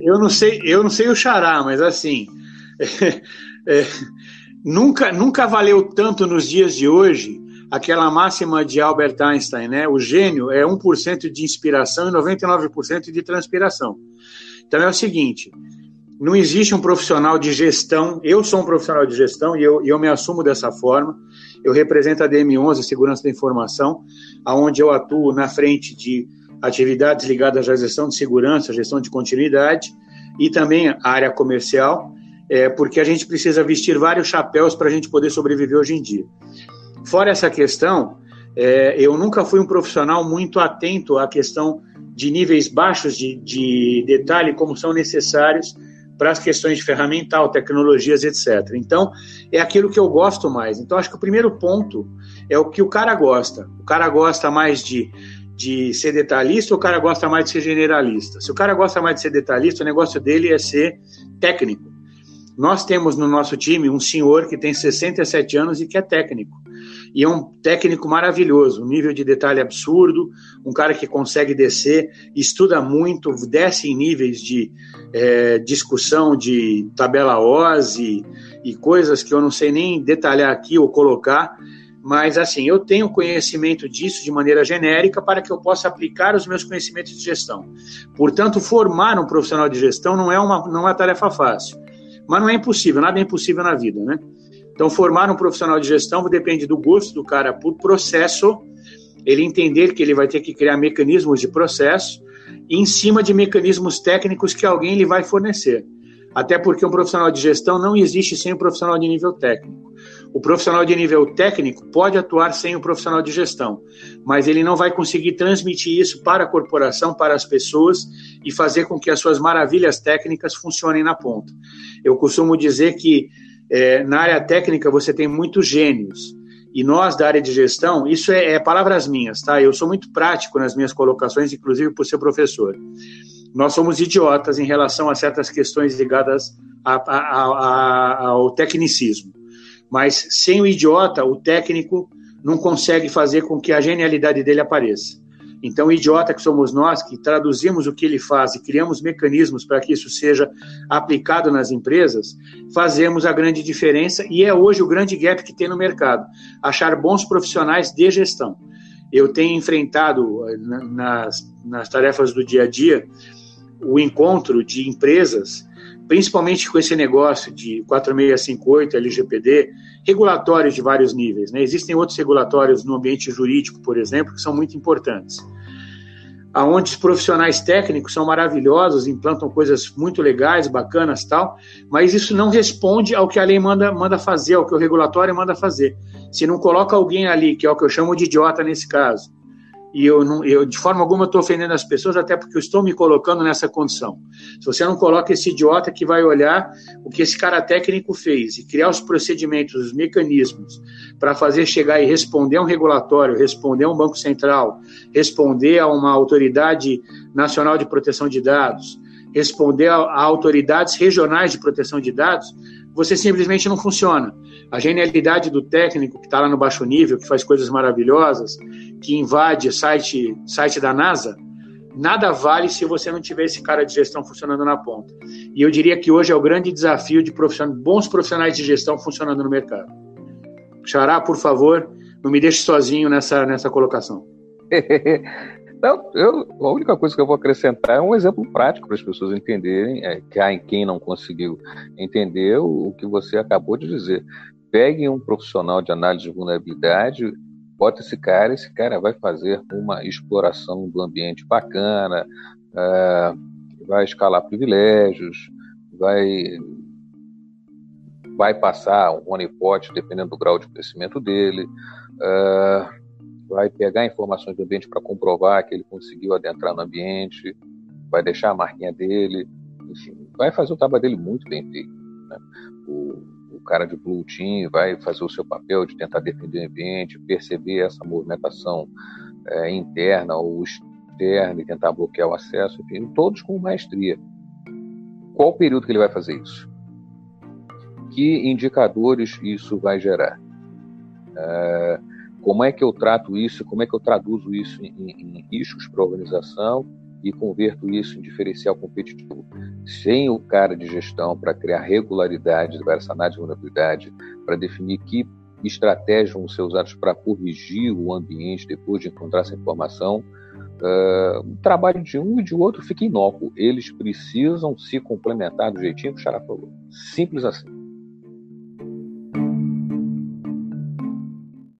Eu não sei, eu não sei o xará, mas assim, é, é, nunca, nunca valeu tanto nos dias de hoje aquela máxima de Albert Einstein, né? O gênio é 1% de inspiração e 99% de transpiração. Então é o seguinte, não existe um profissional de gestão, eu sou um profissional de gestão e eu, eu me assumo dessa forma, eu represento a DM11, Segurança da Informação, aonde eu atuo na frente de atividades ligadas à gestão de segurança, gestão de continuidade e também a área comercial, é, porque a gente precisa vestir vários chapéus para a gente poder sobreviver hoje em dia. Fora essa questão, é, eu nunca fui um profissional muito atento à questão de níveis baixos de, de detalhe, como são necessários para as questões de ferramental, tecnologias, etc. Então, é aquilo que eu gosto mais. Então, acho que o primeiro ponto é o que o cara gosta. O cara gosta mais de de ser detalhista ou o cara gosta mais de ser generalista? Se o cara gosta mais de ser detalhista, o negócio dele é ser técnico. Nós temos no nosso time um senhor que tem 67 anos e que é técnico. E é um técnico maravilhoso, um nível de detalhe absurdo, um cara que consegue descer, estuda muito, desce em níveis de é, discussão de tabela OSI e, e coisas que eu não sei nem detalhar aqui ou colocar, mas assim, eu tenho conhecimento disso de maneira genérica para que eu possa aplicar os meus conhecimentos de gestão. Portanto, formar um profissional de gestão não é uma, não é uma tarefa fácil. Mas não é impossível, nada é impossível na vida, né? Então, formar um profissional de gestão depende do gosto do cara por processo, ele entender que ele vai ter que criar mecanismos de processo em cima de mecanismos técnicos que alguém lhe vai fornecer. Até porque um profissional de gestão não existe sem um profissional de nível técnico. O profissional de nível técnico pode atuar sem o profissional de gestão, mas ele não vai conseguir transmitir isso para a corporação, para as pessoas e fazer com que as suas maravilhas técnicas funcionem na ponta. Eu costumo dizer que é, na área técnica você tem muitos gênios. E nós, da área de gestão, isso é, é palavras minhas, tá? Eu sou muito prático nas minhas colocações, inclusive por ser professor. Nós somos idiotas em relação a certas questões ligadas a, a, a, ao tecnicismo. Mas sem o idiota, o técnico não consegue fazer com que a genialidade dele apareça. Então, idiota que somos nós, que traduzimos o que ele faz e criamos mecanismos para que isso seja aplicado nas empresas, fazemos a grande diferença e é hoje o grande gap que tem no mercado. Achar bons profissionais de gestão. Eu tenho enfrentado eh, nas, nas tarefas do dia a dia o encontro de empresas principalmente com esse negócio de 4658, LGPD, regulatórios de vários níveis. Né? Existem outros regulatórios no ambiente jurídico, por exemplo, que são muito importantes. Aonde os profissionais técnicos são maravilhosos, implantam coisas muito legais, bacanas tal, mas isso não responde ao que a lei manda, manda fazer, ao que o regulatório manda fazer. Se não coloca alguém ali, que é o que eu chamo de idiota nesse caso, e eu, não, eu de forma alguma estou ofendendo as pessoas, até porque eu estou me colocando nessa condição. Se você não coloca esse idiota que vai olhar o que esse cara técnico fez e criar os procedimentos, os mecanismos para fazer chegar e responder a um regulatório, responder a um banco central, responder a uma autoridade nacional de proteção de dados, responder a, a autoridades regionais de proteção de dados, você simplesmente não funciona. A genialidade do técnico que está lá no baixo nível, que faz coisas maravilhosas, que invade site, site da NASA, nada vale se você não tiver esse cara de gestão funcionando na ponta. E eu diria que hoje é o grande desafio de bons profissionais de gestão funcionando no mercado. Xará, por favor, não me deixe sozinho nessa, nessa colocação. Não, eu, a única coisa que eu vou acrescentar é um exemplo prático para as pessoas entenderem, é, que quem não conseguiu entender o, o que você acabou de dizer pegue um profissional de análise de vulnerabilidade, bota esse cara, esse cara vai fazer uma exploração do ambiente bacana, uh, vai escalar privilégios, vai vai passar um honeypot, dependendo do grau de crescimento dele, uh, vai pegar informações do ambiente para comprovar que ele conseguiu adentrar no ambiente, vai deixar a marquinha dele, enfim, vai fazer o trabalho dele muito bem feito. Né? O, cara de blue team vai fazer o seu papel de tentar defender o ambiente, perceber essa movimentação é, interna ou externa e tentar bloquear o acesso, enfim, todos com maestria. Qual o período que ele vai fazer isso? Que indicadores isso vai gerar? É, como é que eu trato isso, como é que eu traduzo isso em, em riscos para a organização e converto isso em diferencial competitivo. Sem o cara de gestão para criar regularidade, análise de vulnerabilidade, para definir que estratégias vão ser usadas para corrigir o ambiente depois de encontrar essa informação, uh, o trabalho de um e de outro fica inócuo. Eles precisam se complementar do jeitinho que o Xará falou. Simples assim.